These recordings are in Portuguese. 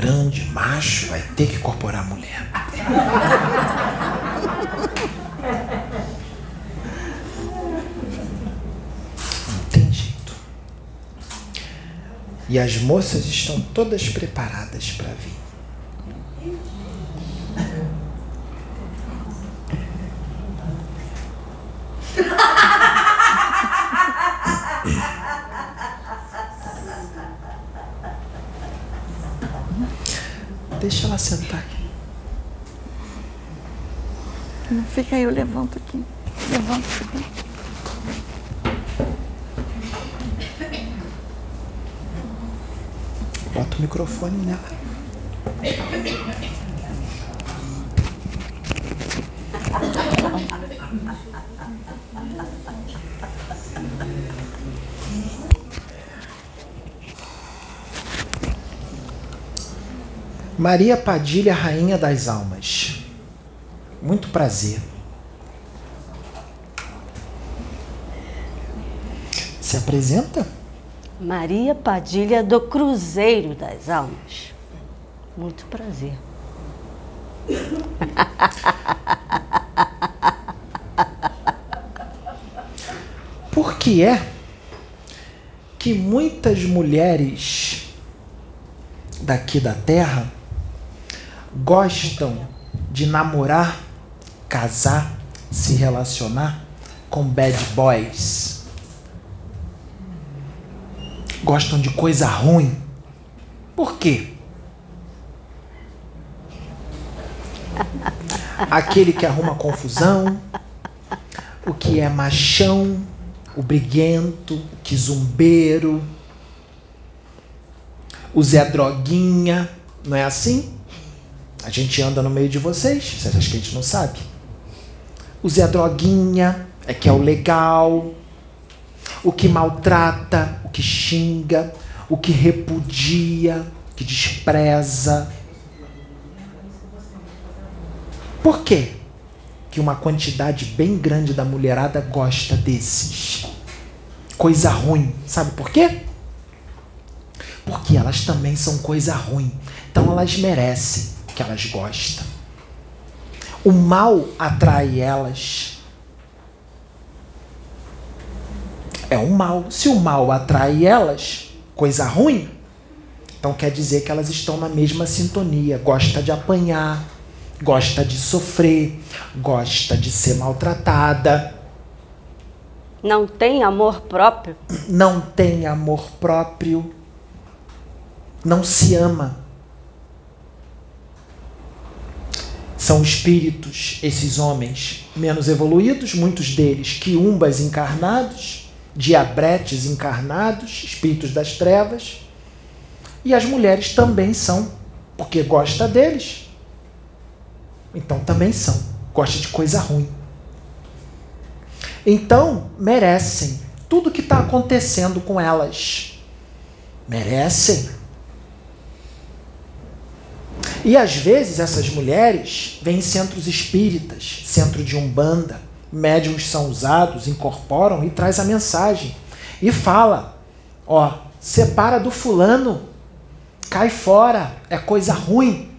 de macho vai ter que incorporar a mulher. Não tem jeito. E as moças estão todas preparadas para vir. Deixa ela sentar aqui. Não fica aí, eu levanto aqui. Levanto aqui. Bota o microfone nela. Maria Padilha, Rainha das Almas. Muito prazer. Se apresenta? Maria Padilha do Cruzeiro das Almas. Muito prazer. Por que é que muitas mulheres daqui da Terra gostam de namorar, casar, se relacionar com bad boys? Gostam de coisa ruim. Por quê? Aquele que arruma confusão, o que é machão, o briguento, o quizumbeiro, o Zé Droguinha, não é assim? A gente anda no meio de vocês, vocês acham que a gente não sabe? O Zé Droguinha é que é o legal, o que maltrata, o que xinga, o que repudia, que despreza. Por quê? Que uma quantidade bem grande da mulherada gosta desses. Coisa ruim. Sabe por quê? Porque elas também são coisa ruim. Então elas merecem que elas gostam. O mal atrai elas. É o mal. Se o mal atrai elas, coisa ruim, então quer dizer que elas estão na mesma sintonia. Gosta de apanhar, gosta de sofrer, gosta de ser maltratada. Não tem amor próprio? Não tem amor próprio. Não se ama. São espíritos, esses homens menos evoluídos, muitos deles quiumbas encarnados, diabretes encarnados, espíritos das trevas. E as mulheres também são, porque gosta deles. Então também são, gosta de coisa ruim. Então merecem tudo que está acontecendo com elas. Merecem. E às vezes essas mulheres vêm em centros espíritas, centro de umbanda, médiums são usados, incorporam e traz a mensagem e fala: ó, separa do fulano, cai fora, é coisa ruim.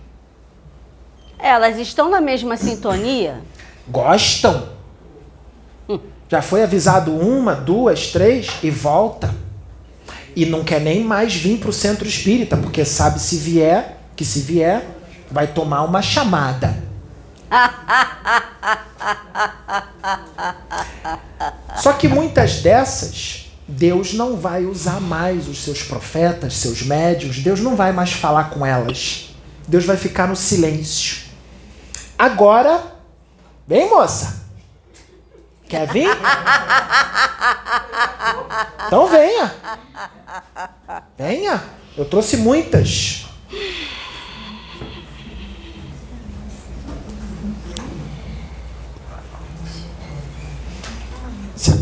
Elas estão na mesma sintonia? Gostam. Já foi avisado uma, duas, três e volta. E não quer nem mais vir para o centro espírita, porque sabe se vier, que se vier, vai tomar uma chamada. Só que muitas dessas, Deus não vai usar mais os seus profetas, seus médios, Deus não vai mais falar com elas. Deus vai ficar no silêncio. Agora, vem moça. Quer vir? Então venha. Venha. Eu trouxe muitas.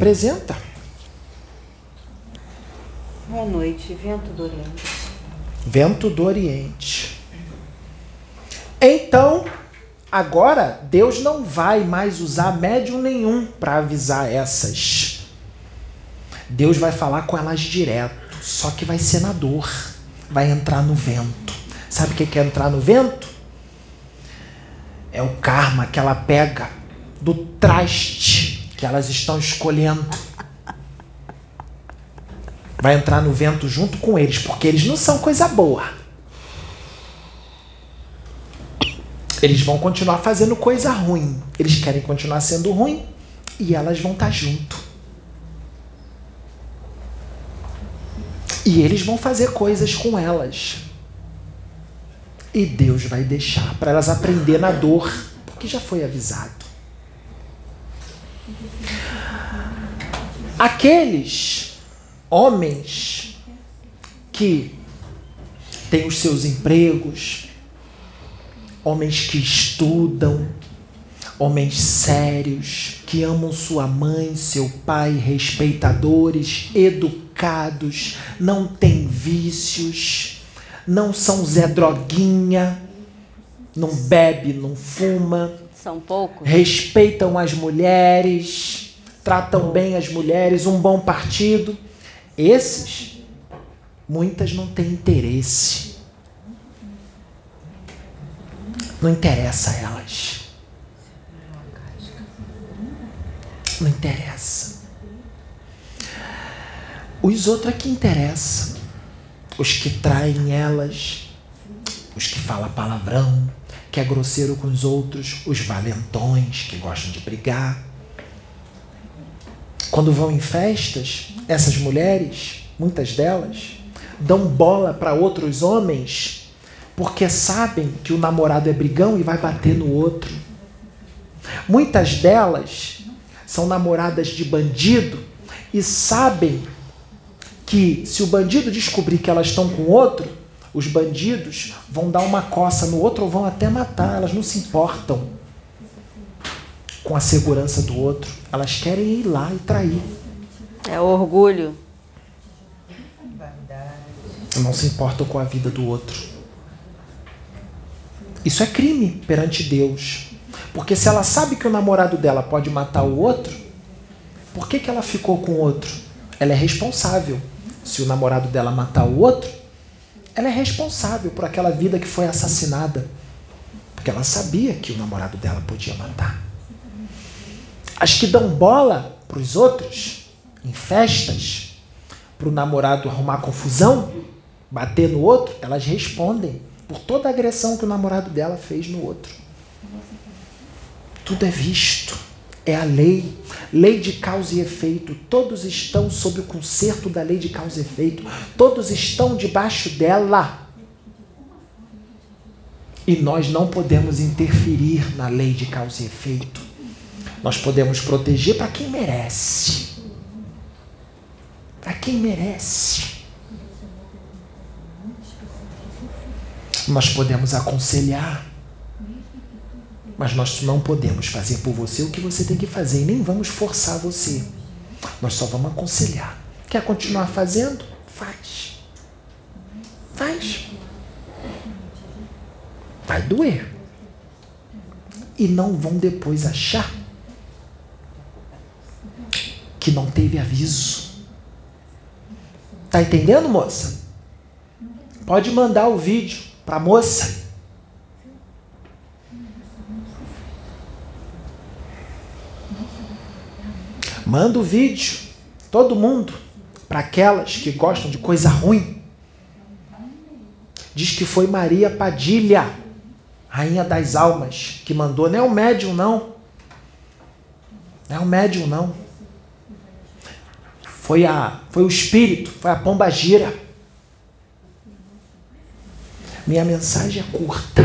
Apresenta. Boa noite, Vento do Oriente. Vento do Oriente. Então, agora Deus não vai mais usar médium nenhum para avisar essas. Deus vai falar com elas direto, só que vai ser na dor, vai entrar no vento. Sabe o que é entrar no vento? É o karma que ela pega do traste que elas estão escolhendo. Vai entrar no vento junto com eles, porque eles não são coisa boa. Eles vão continuar fazendo coisa ruim. Eles querem continuar sendo ruim e elas vão estar junto. E eles vão fazer coisas com elas. E Deus vai deixar para elas aprender na dor, porque já foi avisado. Aqueles homens que têm os seus empregos, homens que estudam, homens sérios, que amam sua mãe, seu pai, respeitadores, educados, não têm vícios não são Zé Droguinha, não bebe, não fuma. São poucos. Respeitam as mulheres, tratam bem as mulheres, um bom partido. Esses, muitas não têm interesse. Não interessa a elas. Não interessa. Os outros é que interessam os que traem elas, os que falam palavrão, que é grosseiro com os outros, os valentões que gostam de brigar. Quando vão em festas, essas mulheres, muitas delas, dão bola para outros homens porque sabem que o namorado é brigão e vai bater no outro. Muitas delas são namoradas de bandido e sabem que se o bandido descobrir que elas estão com outro, os bandidos vão dar uma coça no outro ou vão até matar. Elas não se importam com a segurança do outro. Elas querem ir lá e trair. É orgulho. Não se importam com a vida do outro. Isso é crime perante Deus. Porque se ela sabe que o namorado dela pode matar o outro, por que, que ela ficou com o outro? Ela é responsável se o namorado dela matar o outro, ela é responsável por aquela vida que foi assassinada. Porque ela sabia que o namorado dela podia matar. As que dão bola para os outros, em festas, para o namorado arrumar confusão, bater no outro, elas respondem por toda a agressão que o namorado dela fez no outro. Tudo é visto é a lei, lei de causa e efeito. Todos estão sob o conserto da lei de causa e efeito. Todos estão debaixo dela. E nós não podemos interferir na lei de causa e efeito. Nós podemos proteger para quem merece. Para quem merece. Nós podemos aconselhar mas nós não podemos fazer por você o que você tem que fazer e nem vamos forçar você. Nós só vamos aconselhar. Quer continuar fazendo? Faz. Faz. Vai doer. E não vão depois achar que não teve aviso. Tá entendendo, moça? Pode mandar o vídeo para moça Manda o vídeo, todo mundo, para aquelas que gostam de coisa ruim. Diz que foi Maria Padilha, rainha das almas, que mandou. Não é o médium, não. Não é o médium, não. Foi, a, foi o espírito, foi a pomba gira. Minha mensagem é curta.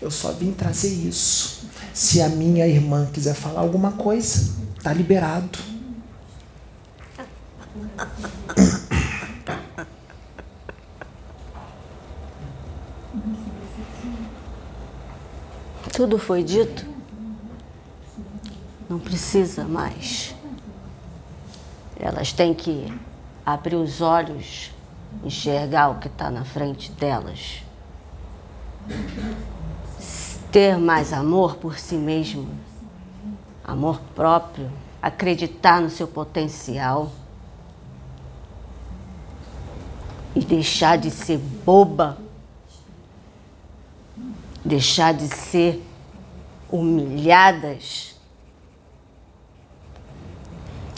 Eu só vim trazer isso. Se a minha irmã quiser falar alguma coisa, Está liberado. Tudo foi dito. Não precisa mais. Elas têm que abrir os olhos, enxergar o que está na frente delas. Ter mais amor por si mesmo amor próprio, acreditar no seu potencial e deixar de ser boba deixar de ser humilhadas.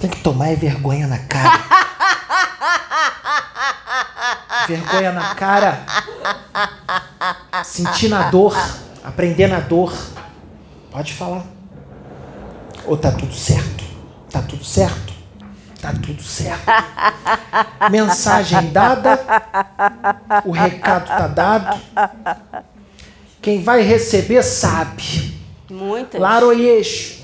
Tem que tomar é vergonha na cara. vergonha na cara. Sentir na dor. Aprender na dor. Pode falar. Ou tá tudo certo? Tá tudo certo? Tá tudo certo. Mensagem dada. O recado tá dado. Quem vai receber sabe. Muitas. Laroyeixo.